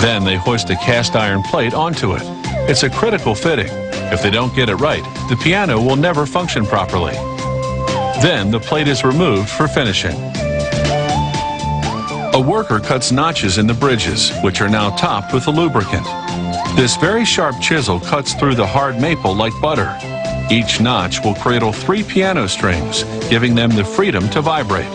Then they hoist a cast iron plate onto it. It's a critical fitting. If they don't get it right, the piano will never function properly. Then the plate is removed for finishing. A worker cuts notches in the bridges, which are now topped with a lubricant. This very sharp chisel cuts through the hard maple like butter. Each notch will cradle three piano strings, giving them the freedom to vibrate.